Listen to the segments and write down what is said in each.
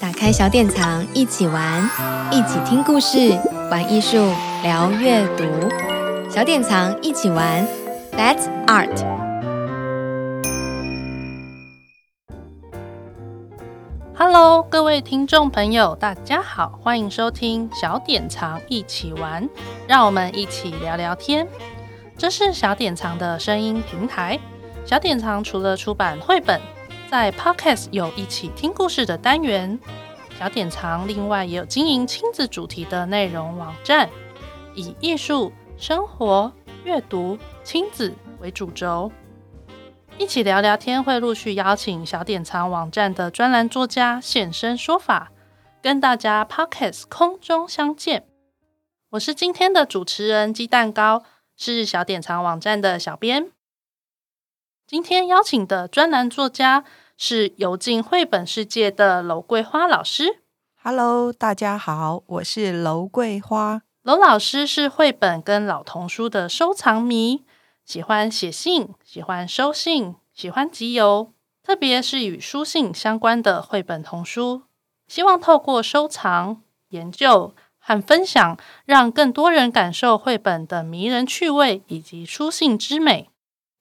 打开小典藏，一起玩，一起听故事，玩艺术，聊阅读。小典藏一起玩，That's Art。Hello，各位听众朋友，大家好，欢迎收听小典藏一起玩，让我们一起聊聊天。这是小典藏的声音平台。小典藏除了出版绘本，在 Podcast 有一起听故事的单元，小典藏另外也有经营亲子主题的内容网站，以艺术、生活、阅读、亲子为主轴，一起聊聊天。会陆续邀请小典藏网站的专栏作家现身说法，跟大家 Podcast 空中相见。我是今天的主持人鸡蛋糕，是小典藏网站的小编。今天邀请的专栏作家是游进绘本世界的楼桂花老师。Hello，大家好，我是楼桂花。楼老师是绘本跟老童书的收藏迷，喜欢写信，喜欢收信，喜欢集邮，特别是与书信相关的绘本童书。希望透过收藏、研究和分享，让更多人感受绘本的迷人趣味以及书信之美。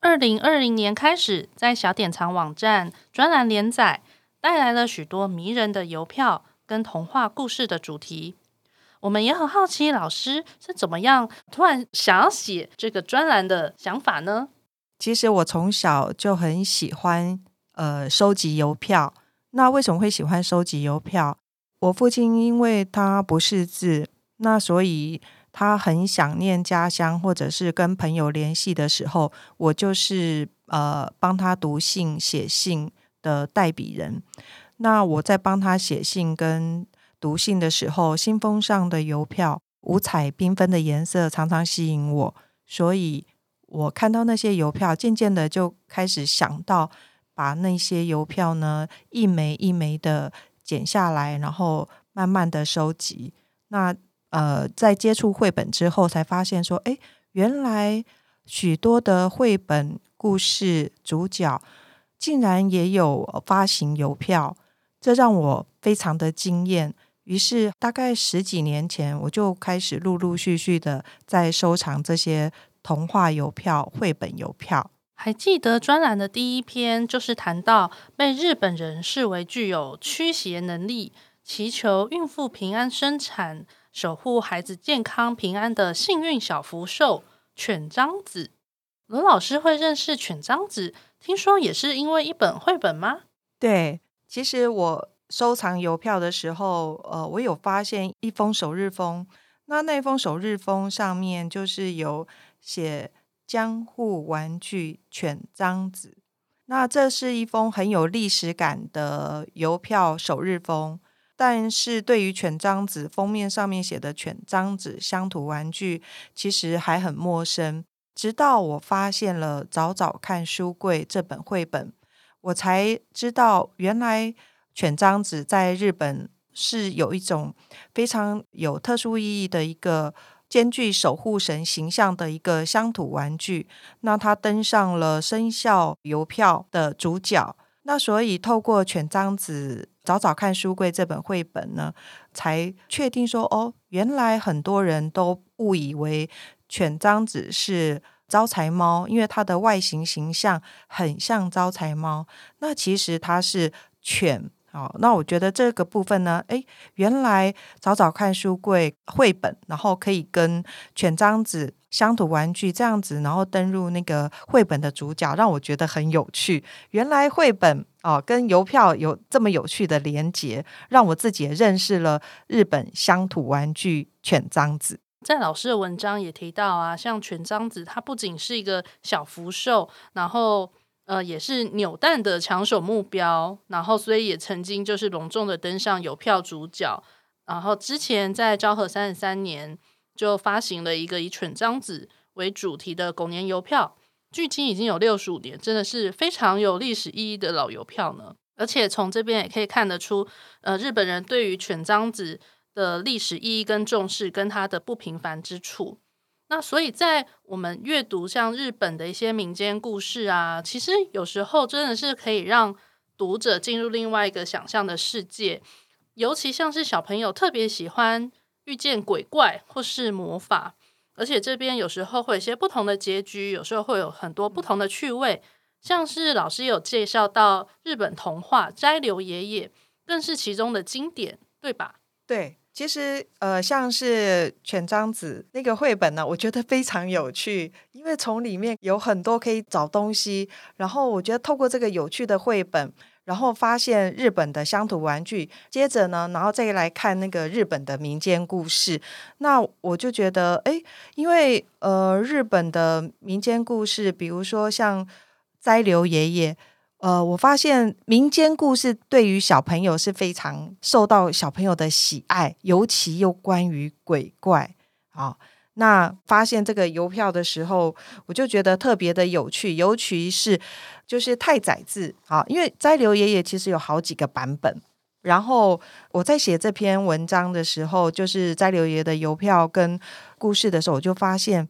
二零二零年开始，在小典藏网站专栏连载，带来了许多迷人的邮票跟童话故事的主题。我们也很好奇，老师是怎么样突然想要写这个专栏的想法呢？其实我从小就很喜欢呃收集邮票。那为什么会喜欢收集邮票？我父亲因为他不识字，那所以。他很想念家乡，或者是跟朋友联系的时候，我就是呃帮他读信、写信的代笔人。那我在帮他写信跟读信的时候，信封上的邮票五彩缤纷的颜色常常吸引我，所以我看到那些邮票，渐渐的就开始想到把那些邮票呢一枚一枚的剪下来，然后慢慢的收集。那呃，在接触绘本之后，才发现说，哎，原来许多的绘本故事主角竟然也有发行邮票，这让我非常的惊艳。于是，大概十几年前，我就开始陆陆续续的在收藏这些童话邮票、绘本邮票。还记得专栏的第一篇，就是谈到被日本人视为具有驱邪能力，祈求孕妇平安生产。守护孩子健康平安的幸运小福寿犬章子，罗老师会认识犬章子，听说也是因为一本绘本吗？对，其实我收藏邮票的时候，呃，我有发现一封首日封，那那封首日封上面就是有写江户玩具犬章子，那这是一封很有历史感的邮票首日封。但是对于犬张子封面上面写的犬张子乡土玩具，其实还很陌生。直到我发现了《早早看书柜》这本绘本，我才知道原来犬张子在日本是有一种非常有特殊意义的一个兼具守护神形象的一个乡土玩具。那它登上了生肖邮票的主角。那所以透过犬张子。早早看书柜这本绘本呢，才确定说哦，原来很多人都误以为犬章子是招财猫，因为它的外形形象很像招财猫。那其实它是犬。哦，那我觉得这个部分呢，诶，原来早早看书柜绘本，然后可以跟犬章子乡土玩具这样子，然后登入那个绘本的主角，让我觉得很有趣。原来绘本哦跟邮票有这么有趣的连结，让我自己也认识了日本乡土玩具犬章子。在老师的文章也提到啊，像犬章子，它不仅是一个小福寿，然后。呃，也是扭蛋的抢手目标，然后所以也曾经就是隆重的登上邮票主角。然后之前在昭和三十三年就发行了一个以犬张子为主题的狗年邮票，距今已经有六十五年，真的是非常有历史意义的老邮票呢。而且从这边也可以看得出，呃，日本人对于犬张子的历史意义跟重视，跟它的不平凡之处。那所以，在我们阅读像日本的一些民间故事啊，其实有时候真的是可以让读者进入另外一个想象的世界。尤其像是小朋友特别喜欢遇见鬼怪或是魔法，而且这边有时候会有些不同的结局，有时候会有很多不同的趣味。像是老师有介绍到日本童话《斋流爷爷》，更是其中的经典，对吧？对，其实呃，像是犬张子那个绘本呢，我觉得非常有趣，因为从里面有很多可以找东西，然后我觉得透过这个有趣的绘本，然后发现日本的乡土玩具，接着呢，然后再来看那个日本的民间故事，那我就觉得，哎，因为呃，日本的民间故事，比如说像。斋流爷爷，呃，我发现民间故事对于小朋友是非常受到小朋友的喜爱，尤其又关于鬼怪啊。那发现这个邮票的时候，我就觉得特别的有趣，尤其是就是太宰治啊，因为斋流爷爷其实有好几个版本。然后我在写这篇文章的时候，就是斋流爷爷的邮票跟故事的时候，我就发现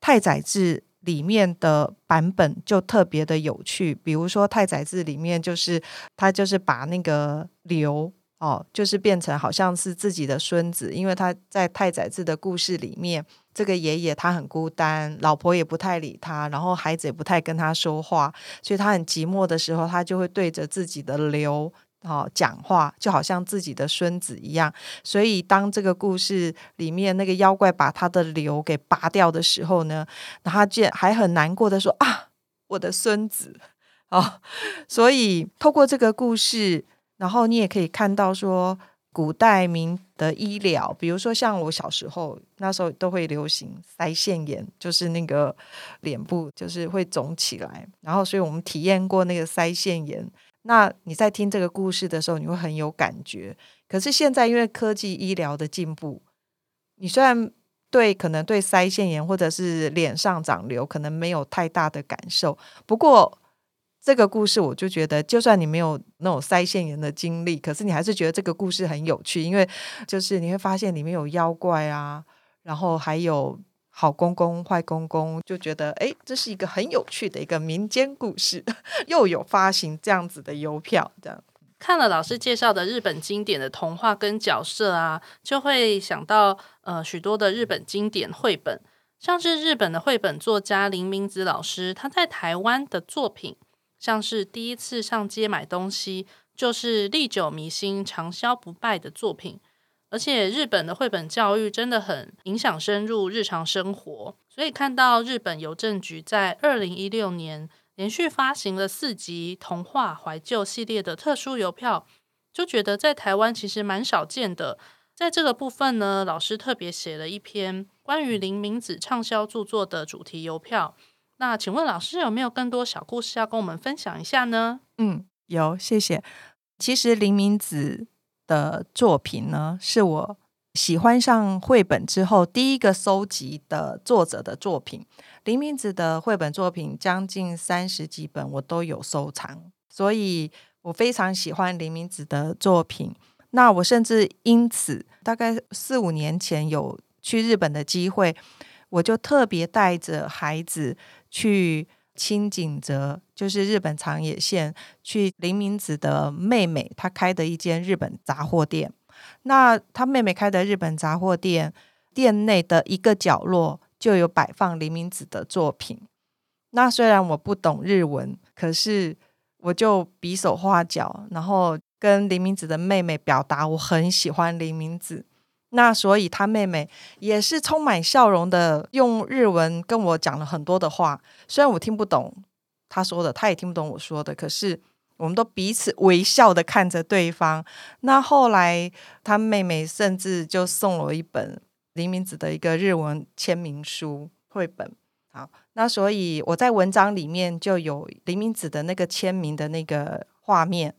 太宰治。里面的版本就特别的有趣，比如说太宰治里面就是他就是把那个流哦，就是变成好像是自己的孙子，因为他在太宰治的故事里面，这个爷爷他很孤单，老婆也不太理他，然后孩子也不太跟他说话，所以他很寂寞的时候，他就会对着自己的流。哦，讲话就好像自己的孙子一样，所以当这个故事里面那个妖怪把他的瘤给拔掉的时候呢，他竟然还很难过的说啊，我的孙子啊，所以透过这个故事，然后你也可以看到说，古代民的医疗，比如说像我小时候那时候都会流行腮腺炎，就是那个脸部就是会肿起来，然后所以我们体验过那个腮腺炎。那你在听这个故事的时候，你会很有感觉。可是现在因为科技医疗的进步，你虽然对可能对腮腺炎或者是脸上长瘤可能没有太大的感受，不过这个故事我就觉得，就算你没有那种腮腺炎的经历，可是你还是觉得这个故事很有趣，因为就是你会发现里面有妖怪啊，然后还有。好公公、坏公公就觉得，哎，这是一个很有趣的一个民间故事，又有发行这样子的邮票，这样。看了老师介绍的日本经典的童话跟角色啊，就会想到呃许多的日本经典绘本，像是日本的绘本作家林明子老师，他在台湾的作品，像是第一次上街买东西，就是历久弥新、长销不败的作品。而且日本的绘本教育真的很影响深入日常生活，所以看到日本邮政局在二零一六年连续发行了四集童话怀旧系列的特殊邮票，就觉得在台湾其实蛮少见的。在这个部分呢，老师特别写了一篇关于林明子畅销著作的主题邮票。那请问老师有没有更多小故事要跟我们分享一下呢？嗯，有，谢谢。其实林明子。的作品呢，是我喜欢上绘本之后第一个收集的作者的作品。林明子的绘本作品将近三十几本，我都有收藏，所以我非常喜欢林明子的作品。那我甚至因此，大概四五年前有去日本的机会，我就特别带着孩子去。清井泽就是日本长野县，去林明子的妹妹她开的一间日本杂货店。那她妹妹开的日本杂货店，店内的一个角落就有摆放林明子的作品。那虽然我不懂日文，可是我就比手画脚，然后跟林明子的妹妹表达我很喜欢林明子。那所以他妹妹也是充满笑容的，用日文跟我讲了很多的话。虽然我听不懂他说的，他也听不懂我说的，可是我们都彼此微笑的看着对方。那后来他妹妹甚至就送了我一本林明子的一个日文签名书绘本。好，那所以我在文章里面就有林明子的那个签名的那个画面，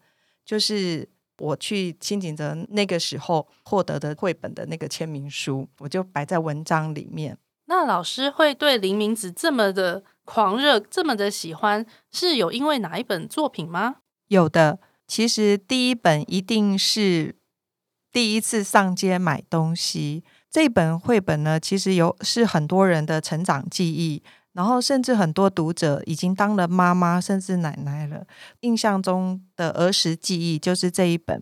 就是。我去新景泽那个时候获得的绘本的那个签名书，我就摆在文章里面。那老师会对林明子这么的狂热，这么的喜欢，是有因为哪一本作品吗？有的，其实第一本一定是第一次上街买东西。这本绘本呢，其实有是很多人的成长记忆。然后甚至很多读者已经当了妈妈，甚至奶奶了。印象中的儿时记忆就是这一本。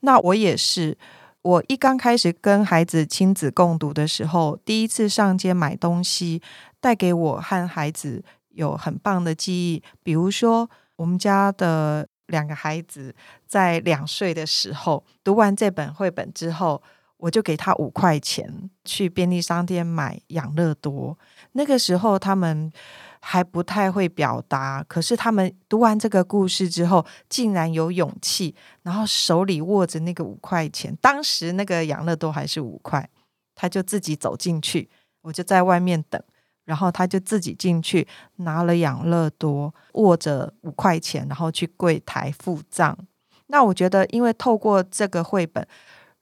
那我也是，我一刚开始跟孩子亲子共读的时候，第一次上街买东西，带给我和孩子有很棒的记忆。比如说，我们家的两个孩子在两岁的时候读完这本绘本之后，我就给他五块钱去便利商店买养乐多。那个时候他们还不太会表达，可是他们读完这个故事之后，竟然有勇气，然后手里握着那个五块钱。当时那个养乐多还是五块，他就自己走进去，我就在外面等，然后他就自己进去拿了养乐多，握着五块钱，然后去柜台付账。那我觉得，因为透过这个绘本，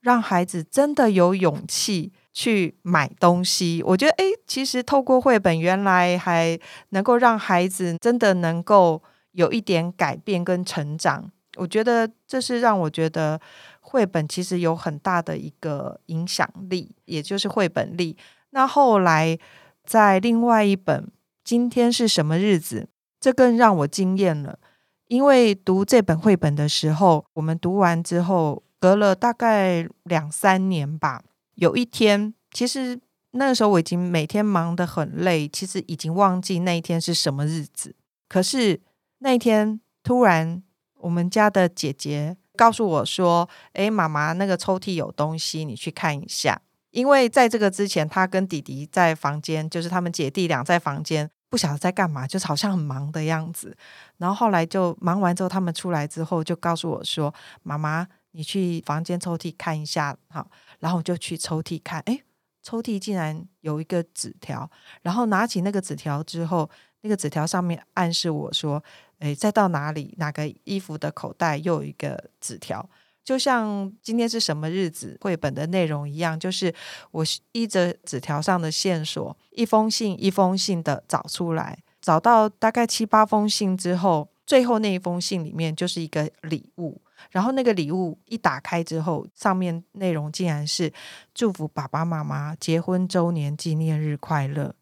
让孩子真的有勇气去买东西。我觉得，诶，其实透过绘本，原来还能够让孩子真的能够有一点改变跟成长。我觉得这是让我觉得绘本其实有很大的一个影响力，也就是绘本力。那后来在另外一本《今天是什么日子》，这更让我惊艳了。因为读这本绘本的时候，我们读完之后。隔了大概两三年吧，有一天，其实那个时候我已经每天忙得很累，其实已经忘记那一天是什么日子。可是那一天突然，我们家的姐姐告诉我说：“诶，妈妈，那个抽屉有东西，你去看一下。”因为在这个之前，她跟弟弟在房间，就是他们姐弟俩在房间，不晓得在干嘛，就是好像很忙的样子。然后后来就忙完之后，他们出来之后就告诉我说：“妈妈。”你去房间抽屉看一下，好，然后我就去抽屉看，诶，抽屉竟然有一个纸条，然后拿起那个纸条之后，那个纸条上面暗示我说，诶，再到哪里哪个衣服的口袋又有一个纸条，就像今天是什么日子绘本的内容一样，就是我依着纸条上的线索，一封信一封信的找出来，找到大概七八封信之后，最后那一封信里面就是一个礼物。然后那个礼物一打开之后，上面内容竟然是祝福爸爸妈妈结婚周年纪念日快乐。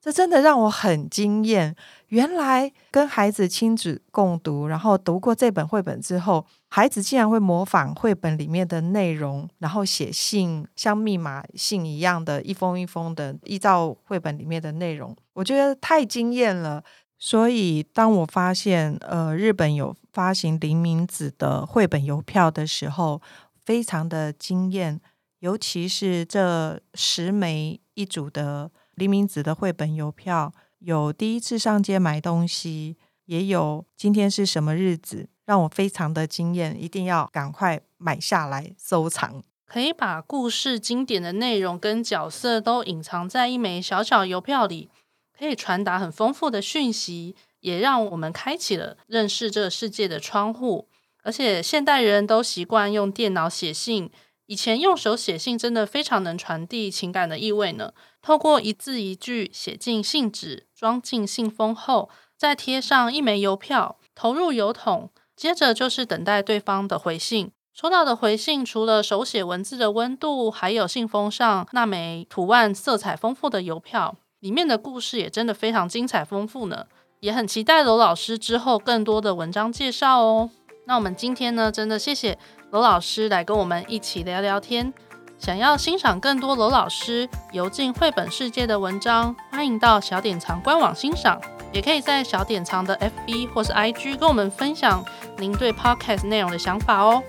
这真的让我很惊艳。原来跟孩子亲子共读，然后读过这本绘本之后，孩子竟然会模仿绘本里面的内容，然后写信，像密码信一样的一封一封的依照绘本里面的内容，我觉得太惊艳了。所以，当我发现呃日本有发行林明子的绘本邮票的时候，非常的惊艳。尤其是这十枚一组的林明子的绘本邮票，有第一次上街买东西，也有今天是什么日子，让我非常的惊艳，一定要赶快买下来收藏。可以把故事经典的内容跟角色都隐藏在一枚小小邮票里。可以传达很丰富的讯息，也让我们开启了认识这个世界的窗户。而且现代人都习惯用电脑写信，以前用手写信真的非常能传递情感的意味呢。透过一字一句写进信纸，装进信封后，再贴上一枚邮票，投入邮筒，接着就是等待对方的回信。收到的回信除了手写文字的温度，还有信封上那枚图案色彩丰富的邮票。里面的故事也真的非常精彩丰富呢，也很期待罗老师之后更多的文章介绍哦。那我们今天呢，真的谢谢罗老师来跟我们一起聊聊天。想要欣赏更多罗老师游进绘本世界的文章，欢迎到小典藏官网欣赏，也可以在小典藏的 FB 或是 IG 跟我们分享您对 Podcast 内容的想法哦。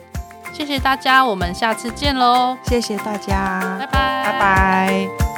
谢谢大家，我们下次见喽！谢谢大家，拜拜，拜拜。